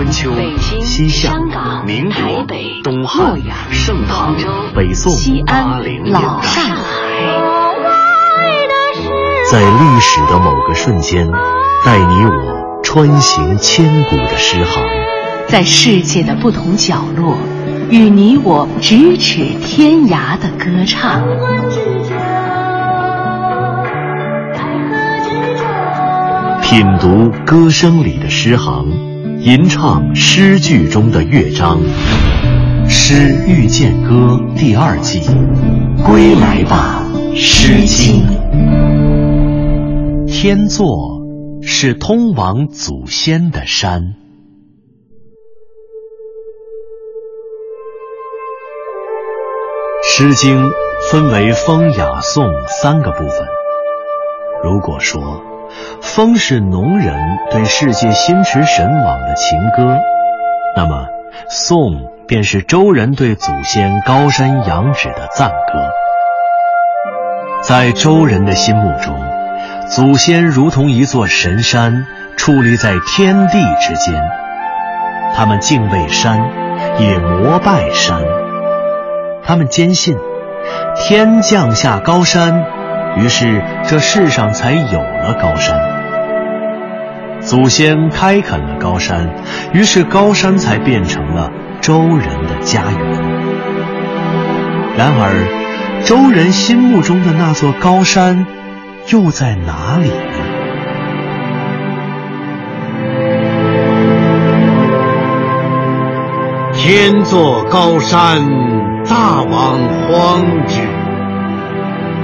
春秋、西夏、民国、东汉、盛唐、北宋、八零、老上海，在历史的某个瞬间，带你我穿行千古的诗行；在世界的不同角落，与你我咫尺天涯的歌唱。品读歌声里的诗行，吟唱诗句中的乐章，《诗遇见歌》第二季，归来吧，《诗经》。天作是通往祖先的山，《诗经》分为风、雅、颂三个部分。如果说，风是农人对世界心驰神往的情歌，那么颂便是周人对祖先高山仰止的赞歌。在周人的心目中，祖先如同一座神山，矗立在天地之间。他们敬畏山，也膜拜山。他们坚信，天降下高山。于是，这世上才有了高山。祖先开垦了高山，于是高山才变成了周人的家园。然而，周人心目中的那座高山，又在哪里呢？天作高山，大王荒之。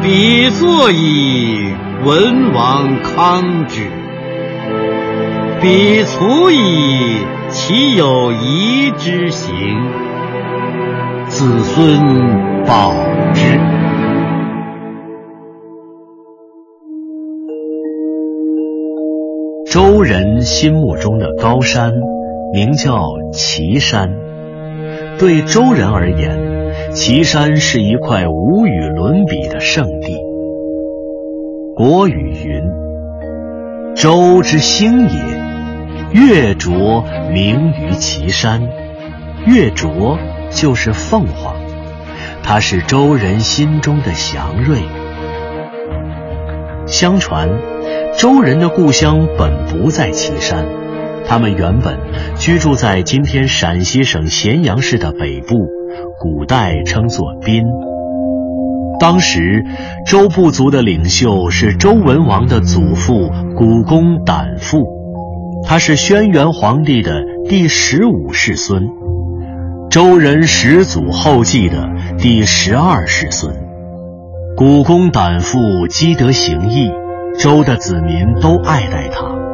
彼作以文王康之，彼卒以其有仪之行，子孙保之。周人心目中的高山，名叫岐山。对周人而言，岐山是一块无与伦比的圣地。国语云：“周之兴也，月卓名于岐山。月卓就是凤凰，它是周人心中的祥瑞。相传，周人的故乡本不在岐山，他们原本居住在今天陕西省咸阳市的北部。”古代称作宾。当时，周部族的领袖是周文王的祖父古公胆父，他是轩辕皇帝的第十五世孙，周人始祖后继的第十二世孙。古公胆父积德行义，周的子民都爱戴他。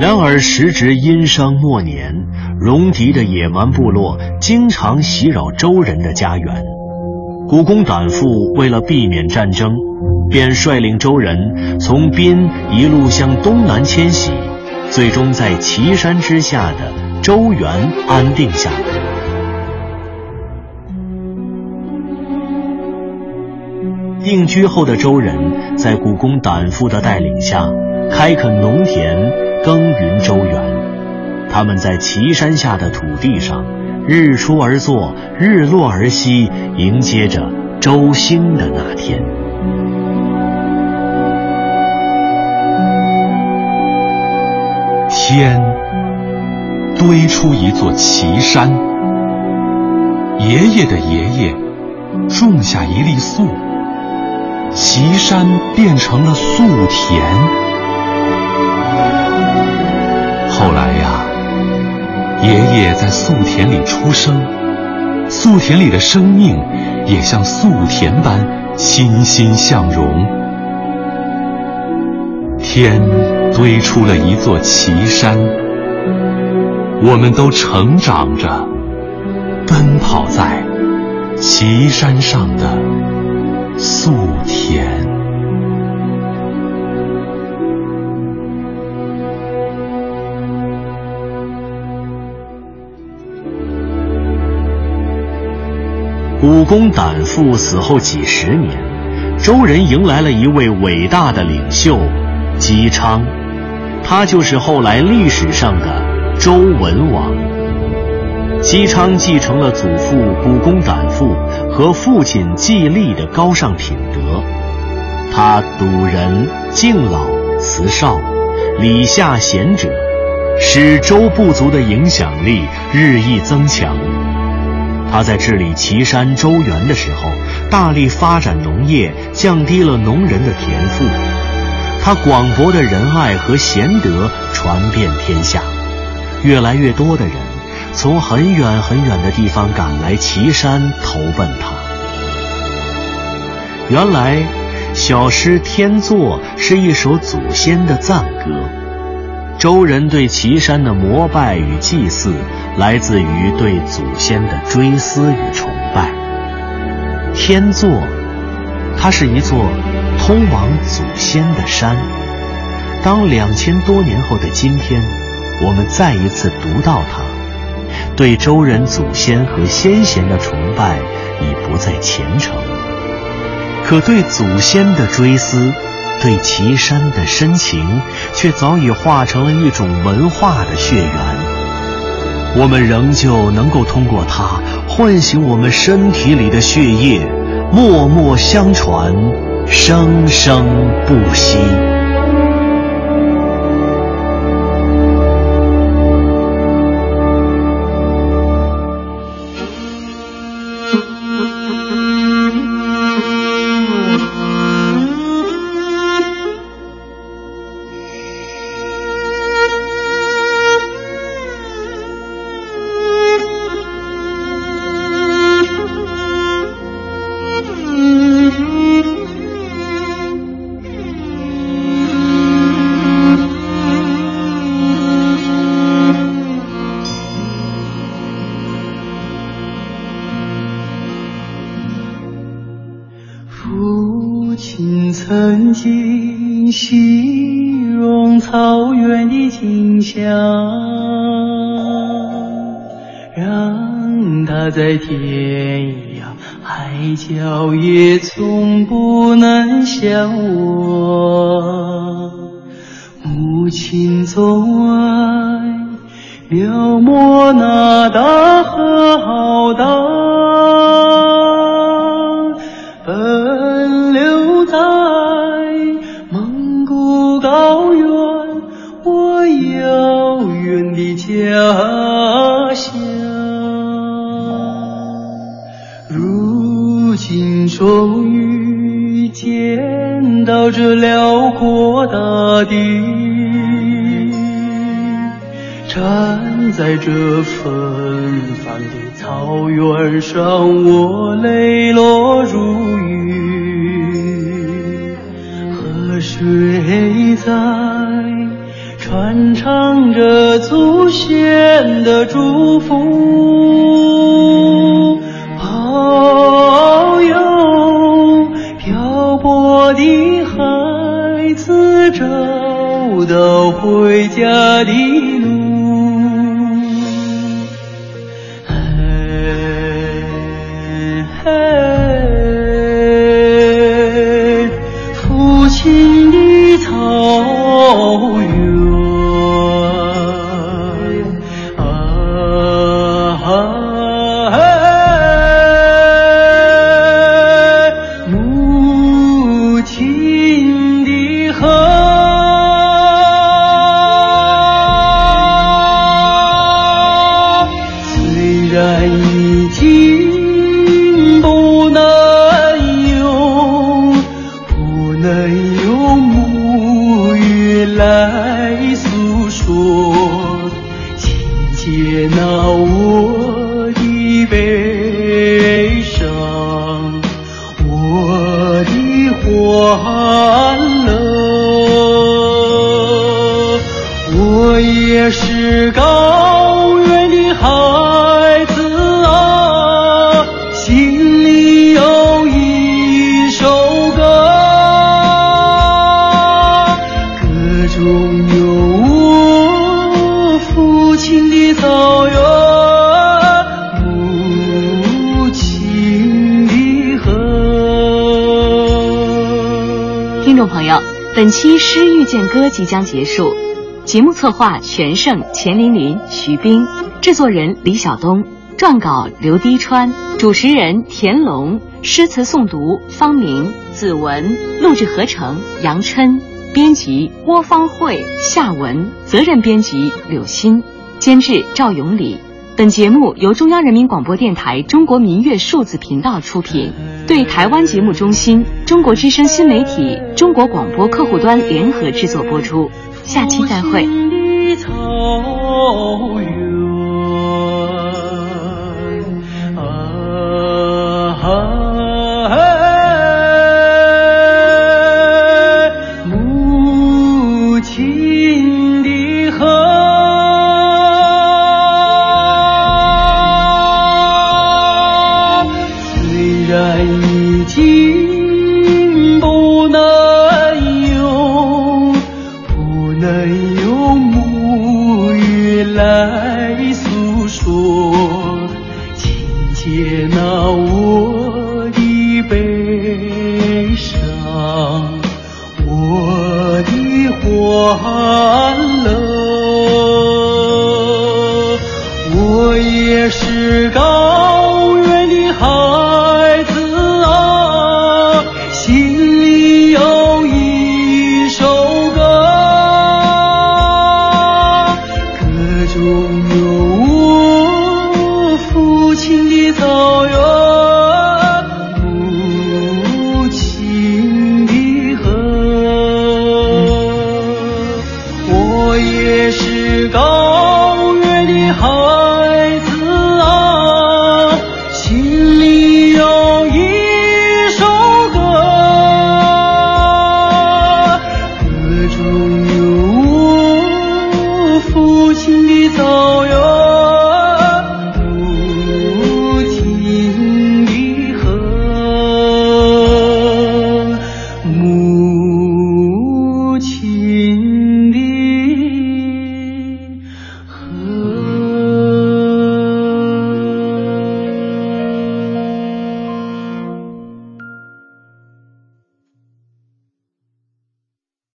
然而，时值殷商末年，戎狄的野蛮部落经常袭扰周人的家园。古公胆父为了避免战争，便率领周人从宾一路向东南迁徙，最终在岐山之下的周原安定下来。定居后的周人在古公胆父的带领下，开垦农田。耕耘周原，他们在岐山下的土地上，日出而作，日落而息，迎接着周兴的那天。天堆出一座岐山，爷爷的爷爷种下一粒粟，岐山变成了粟田。爷爷在粟田里出生，粟田里的生命也像粟田般欣欣向荣。天堆出了一座岐山，我们都成长着，奔跑在岐山上的粟田。古公胆父死后几十年，周人迎来了一位伟大的领袖姬昌，他就是后来历史上的周文王。姬昌继承了祖父古公胆父和父亲季历的高尚品德，他笃仁、敬老、慈少，礼下贤者，使周部族的影响力日益增强。他在治理岐山、周原的时候，大力发展农业，降低了农人的田赋。他广博的仁爱和贤德传遍天下，越来越多的人。从很远很远的地方赶来岐山投奔他。原来，小诗《天作》是一首祖先的赞歌。周人对岐山的膜拜与祭祀，来自于对祖先的追思与崇拜。天作，它是一座通往祖先的山。当两千多年后的今天，我们再一次读到它。对周人祖先和先贤的崇拜已不再虔诚，可对祖先的追思，对岐山的深情，却早已化成了一种文化的血缘。我们仍旧能够通过它唤醒我们身体里的血液，默默相传，生生不息。尽形容草原的景象，让它在天涯海角也从不难相忘。母亲总爱描摹那大河浩荡。终于见到这辽阔大地，站在这芬芳的草原上，我泪落如雨。河水在传唱着祖先的祝福。遨游漂泊的孩子找到回家的本期《诗遇见歌》即将结束，节目策划全胜、钱琳琳、徐冰，制作人李晓东，撰稿刘滴川，主持人田龙，诗词诵读方明、子文，录制合成杨琛，编辑郭方慧、夏文，责任编辑柳鑫，监制赵永礼。本节目由中央人民广播电台中国民乐数字频道出品，对台湾节目中心、中国之声新媒体、中国广播客户端联合制作播出。下期再会。是高